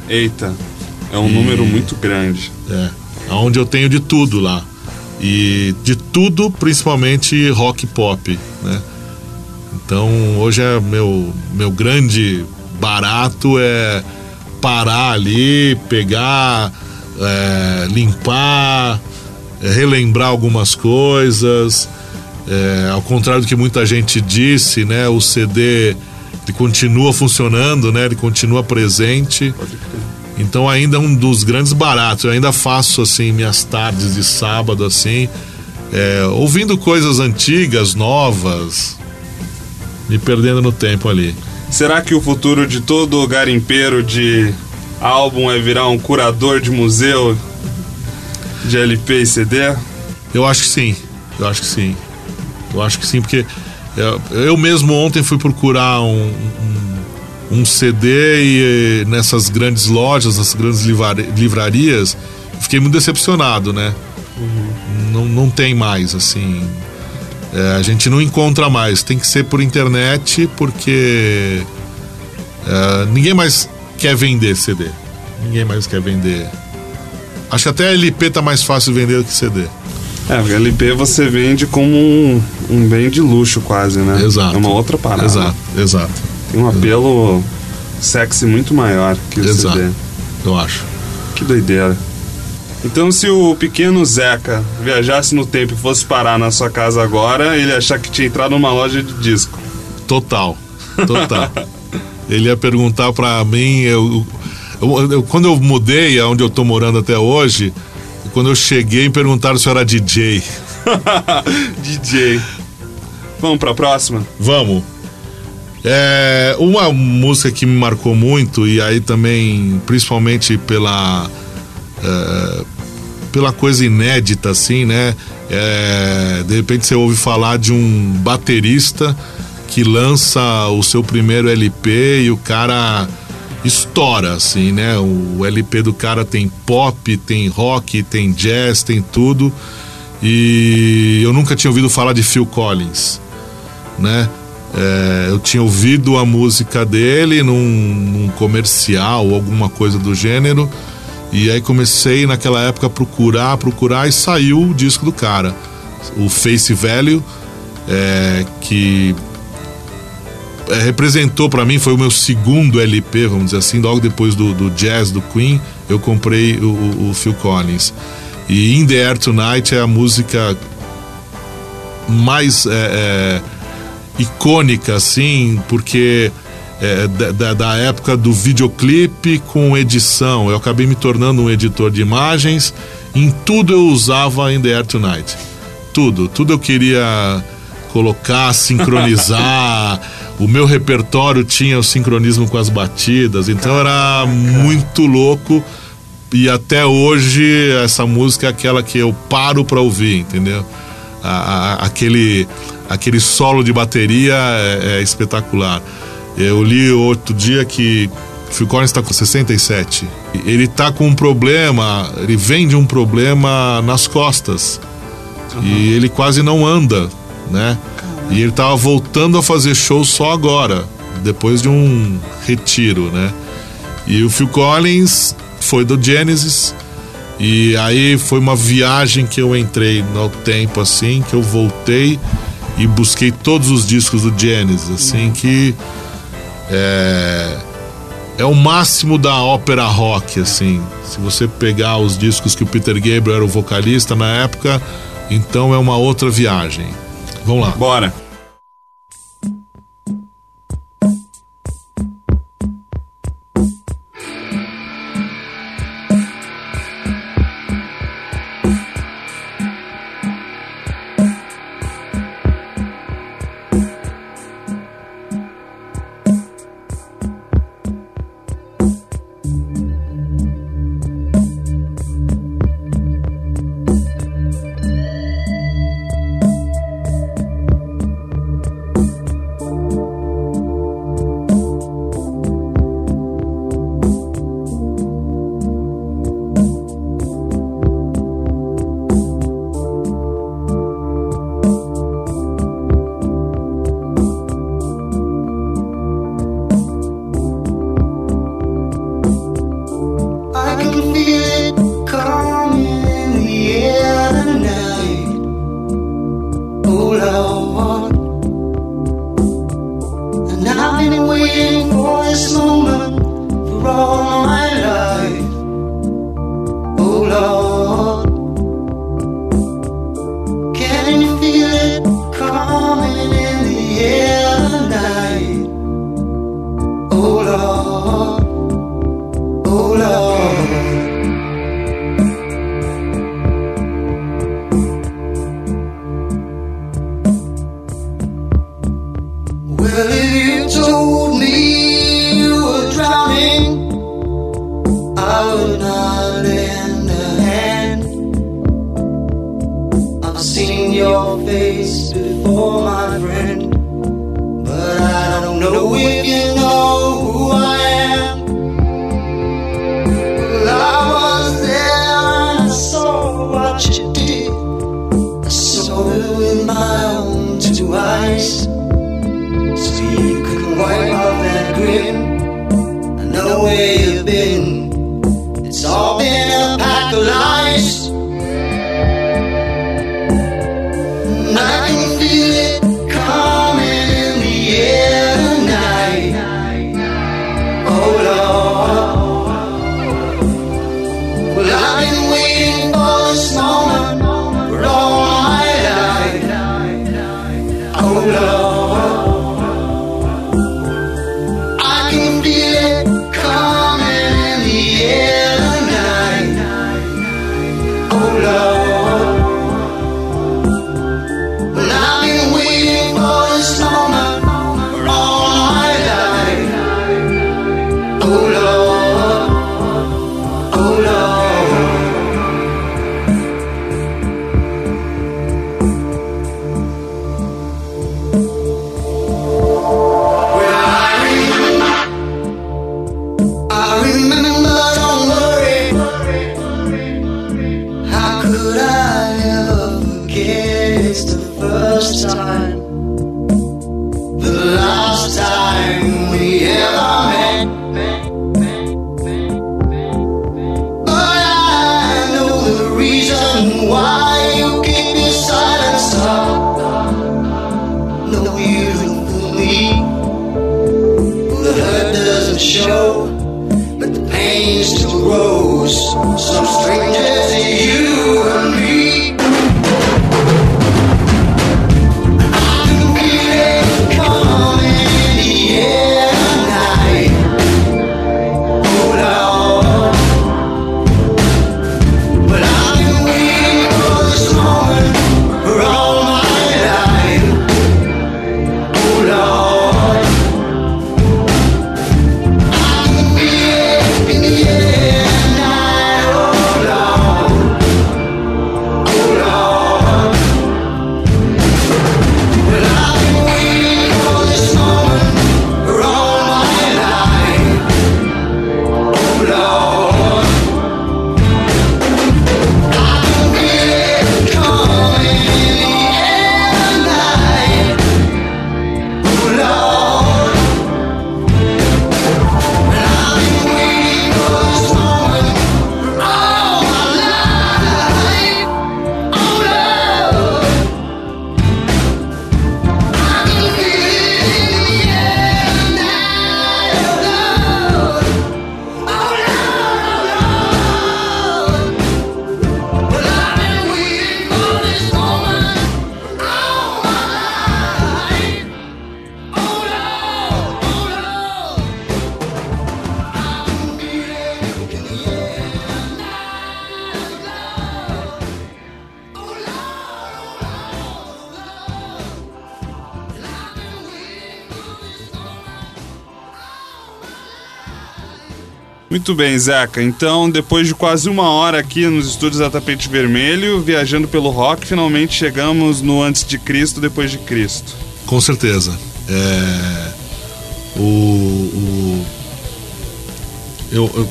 Eita. É um número muito grande. É, onde eu tenho de tudo lá. E de tudo, principalmente rock e pop, né? Então, hoje é meu meu grande barato é parar ali, pegar, é, limpar, é, relembrar algumas coisas. É, ao contrário do que muita gente disse, né? O CD ele continua funcionando, né? Ele continua presente. Então ainda é um dos grandes baratos. Eu ainda faço assim minhas tardes de sábado assim, é, ouvindo coisas antigas, novas, me perdendo no tempo ali. Será que o futuro de todo garimpeiro de álbum é virar um curador de museu de LP e CD? Eu acho que sim. Eu acho que sim. Eu acho que sim, porque eu, eu mesmo ontem fui procurar um, um, um CD e, nessas grandes lojas, nessas grandes livrar- livrarias, fiquei muito decepcionado, né? Não, não tem mais, assim. É, a gente não encontra mais. Tem que ser por internet, porque é, ninguém mais quer vender CD. Ninguém mais quer vender. Acho que até LP tá mais fácil de vender do que CD. É, porque LP você vende como um, um bem de luxo quase, né? Exato. É uma outra parada. Exato, exato. Tem um apelo sexy muito maior que o Exato. CD. Eu acho. Que doideira. Então, se o pequeno Zeca viajasse no tempo e fosse parar na sua casa agora, ele ia achar que tinha entrado numa loja de disco. Total. Total. Ele ia perguntar pra mim, eu, eu- eu- quando eu mudei aonde eu tô morando até hoje, quando eu cheguei, me perguntaram se eu era DJ. *laughs* DJ. Vamos pra próxima? Vamos. É, uma música que me marcou muito, e aí também, principalmente pela. é, pela coisa inédita, assim, né? É, de repente você ouve falar de um baterista que lança o seu primeiro LP e o cara estoura, assim, né? O LP do cara tem pop, tem rock, tem jazz, tem tudo. E eu nunca tinha ouvido falar de Phil Collins, né? É, eu tinha ouvido a música dele num, num comercial alguma coisa do gênero. E aí comecei naquela época a procurar, procurar e saiu o disco do cara. O Face Value, é, que representou para mim, foi o meu segundo LP, vamos dizer assim, logo depois do, do jazz do Queen, eu comprei o, o- Phil Collins. E In the Air Tonight é a música mais é, é, icônica, assim, porque é, da- da época do videoclipe com edição. Eu acabei me tornando um editor de imagens. Em tudo eu usava In the Air Tonight. Tudo. Tudo eu queria colocar, sincronizar. *laughs* o meu repertório tinha o sincronismo com as batidas. Então era muito louco. E até hoje essa música é aquela que eu paro pra ouvir, entendeu? A- a- aquele, aquele solo de bateria é, é espetacular. Eu li outro dia que Phil Collins está com 67. Ele tá com um problema, ele vem de um problema nas costas. E ele quase não anda, né? E ele tava voltando a fazer show só agora, depois de um retiro, né? E o Phil Collins foi do Genesis. E aí foi uma viagem que eu entrei no tempo assim, que eu voltei e busquei todos os discos do Genesis, assim que é é o máximo da ópera rock, assim. Se você pegar os discos que o Peter Gabriel era o vocalista na época, então é uma outra viagem. Vamos lá. Bora. no beautifully. The hurt doesn't show, but the pain still grows. So strangers to you. Muito bem, Zeca. Então, depois de quase uma hora aqui nos estúdios da Tapete Vermelho, viajando pelo rock, finalmente chegamos no Antes de Cristo, Depois de Cristo. Com certeza. É, o, o- eu, eu-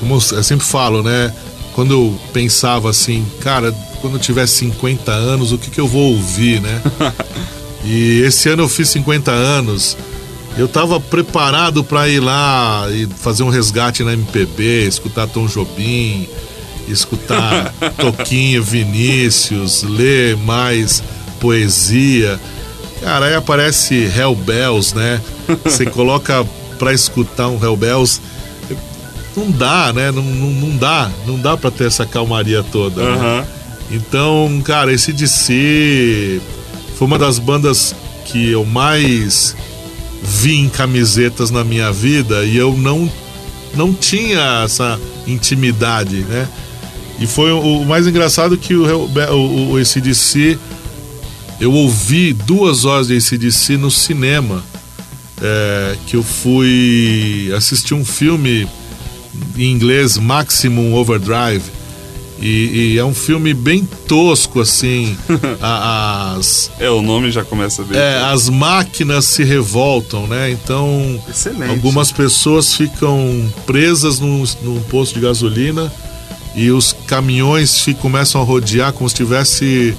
como eu sempre falo, né? Quando eu pensava assim, cara, quando eu tiver 50 anos, o que, que eu vou ouvir, né? *laughs* e esse ano eu fiz 50 anos. Eu tava preparado para ir lá e fazer um resgate na MPB, escutar Tom Jobim, escutar *laughs* Toquinho, Vinícius, ler mais poesia. Cara, aí aparece Hell Bells, né? *laughs* Você coloca pra escutar um Hell Bells. Não dá, né? Não, não, não dá. Não dá pra ter essa calmaria toda. né? Então, cara, esse DC foi uma das bandas que eu mais vi em camisetas na minha vida e eu não, não tinha essa intimidade, né? E foi o, o mais engraçado que o, o, o ACDC, eu ouvi duas horas de ACDC no cinema, é, que eu fui assistir um filme em inglês, Maximum Overdrive, e, e é um filme bem tosco, assim, *laughs* as... É, o nome já começa bem. É, as máquinas se revoltam, né? Então, Excelente. algumas pessoas ficam presas num, num posto de gasolina e os caminhões fi- começam a rodear como se tivesse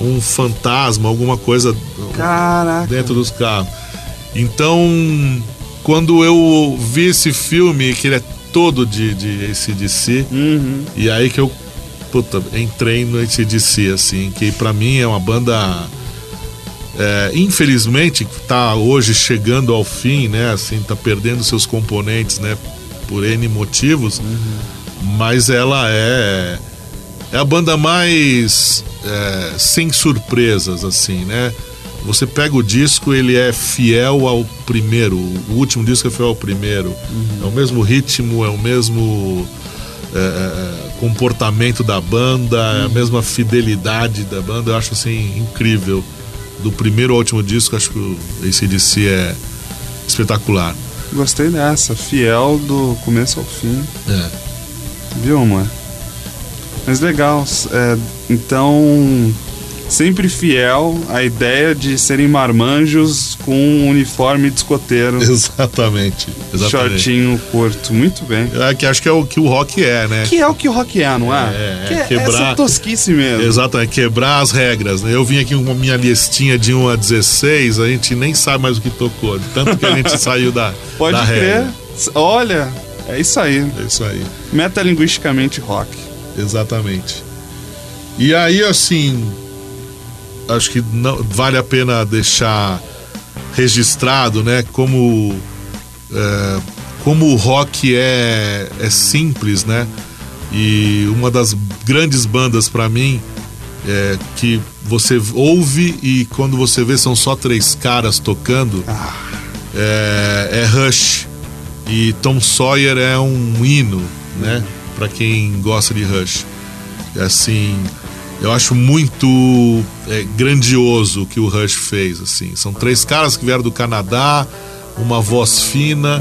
um fantasma, alguma coisa Caraca. dentro dos carros. Então, quando eu vi esse filme, que ele é todo de, de ACDC, Uhum. e aí que eu puta, entrei no ACDC, assim, que pra mim é uma banda. é, infelizmente, que tá hoje chegando ao fim, né? Assim, tá perdendo seus componentes, né? Por N motivos. Mas ela é. É a banda mais. é, sem surpresas, assim, né? Você pega o disco, ele é fiel ao primeiro. O último disco é fiel ao primeiro. É o mesmo ritmo, é o mesmo é, é, comportamento da banda, é a mesma fidelidade da banda. Eu acho assim incrível. Do primeiro ao último disco, acho que o ACDC é espetacular. Gostei dessa. Fiel do começo ao fim. É. Viu, amor? Mas legal. é, então, sempre fiel à ideia de serem marmanjos com um uniforme de escoteiro. *laughs* Exatamente. exatamente. Shortinho curto. Muito bem. É, que acho que é o que o rock é, né? Que é o que o rock é, não é? É, é, que é quebrar- essa tosquice mesmo. Exatamente, quebrar as regras. Né? Eu vim aqui com a minha listinha de 1 a 16, a gente nem sabe mais o que tocou. Tanto que a gente *laughs* saiu da, Pode da crer. regra. Olha, é isso aí. É isso aí. Metalinguisticamente rock. Exatamente. E aí, assim, acho que não, vale a pena deixar registrado, né? Como, é, como o rock é, é simples, né? E uma das grandes bandas pra mim é que você ouve e quando você vê são só três caras tocando é, é Rush. E Tom Sawyer é um hino, né? Pra quem gosta de Rush. Assim, eu acho muito é, grandioso o que o Rush fez, assim. São três caras que vieram do Canadá, uma voz fina.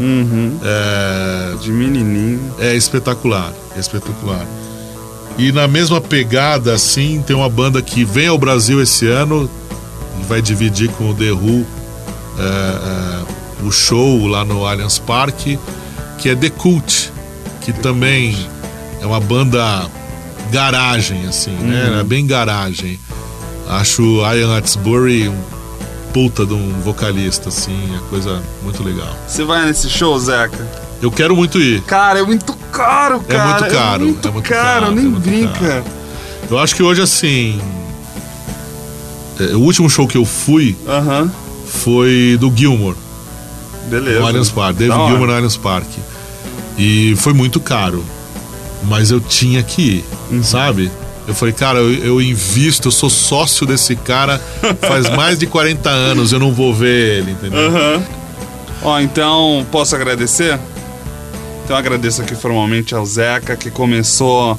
é, De menininho. é espetacular, é espetacular. E na mesma pegada, assim, tem uma banda que vem ao Brasil esse ano e vai dividir com o The Who é, é, o show lá no Allianz Parque, que é The Cult, que também é uma banda garagem, assim, né? É bem garagem. Acho Ian Hatsbury um puta de um vocalista, assim, é coisa muito legal. Você vai nesse show, Zeca? Eu quero muito ir. Cara, é muito caro, É cara. muito caro, É muito, é muito caro, caro, nem é brinca. caro. Eu acho que hoje, assim. é, o último show que eu fui Aham. foi do Gilmore, Beleza. no Allianz Park. David. Gilmore no Allianz Park. E foi muito caro. Mas eu tinha que ir, Uhum. sabe? Eu falei, cara, eu, eu invisto, eu sou sócio desse cara faz *laughs* mais de 40 anos, eu não vou ver ele, entendeu? Aham. Ó, então, posso agradecer? Então, agradeço aqui formalmente ao Zeca, que começou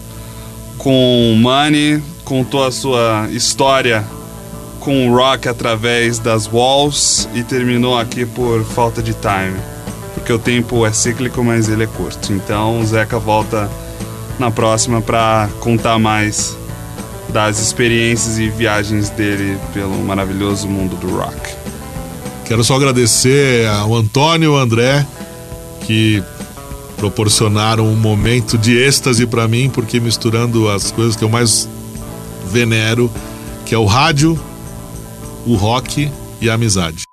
com Money, contou a sua história com o rock através das walls e terminou aqui por falta de time. Porque o tempo é cíclico, mas ele é curto. Então, o Zeca volta na próxima para contar mais das experiências e viagens dele pelo maravilhoso mundo do rock. Quero só agradecer ao Antônio e ao André que proporcionaram um momento de êxtase para mim, porque misturando as coisas que eu mais venero, que é o rádio, o rock e a amizade.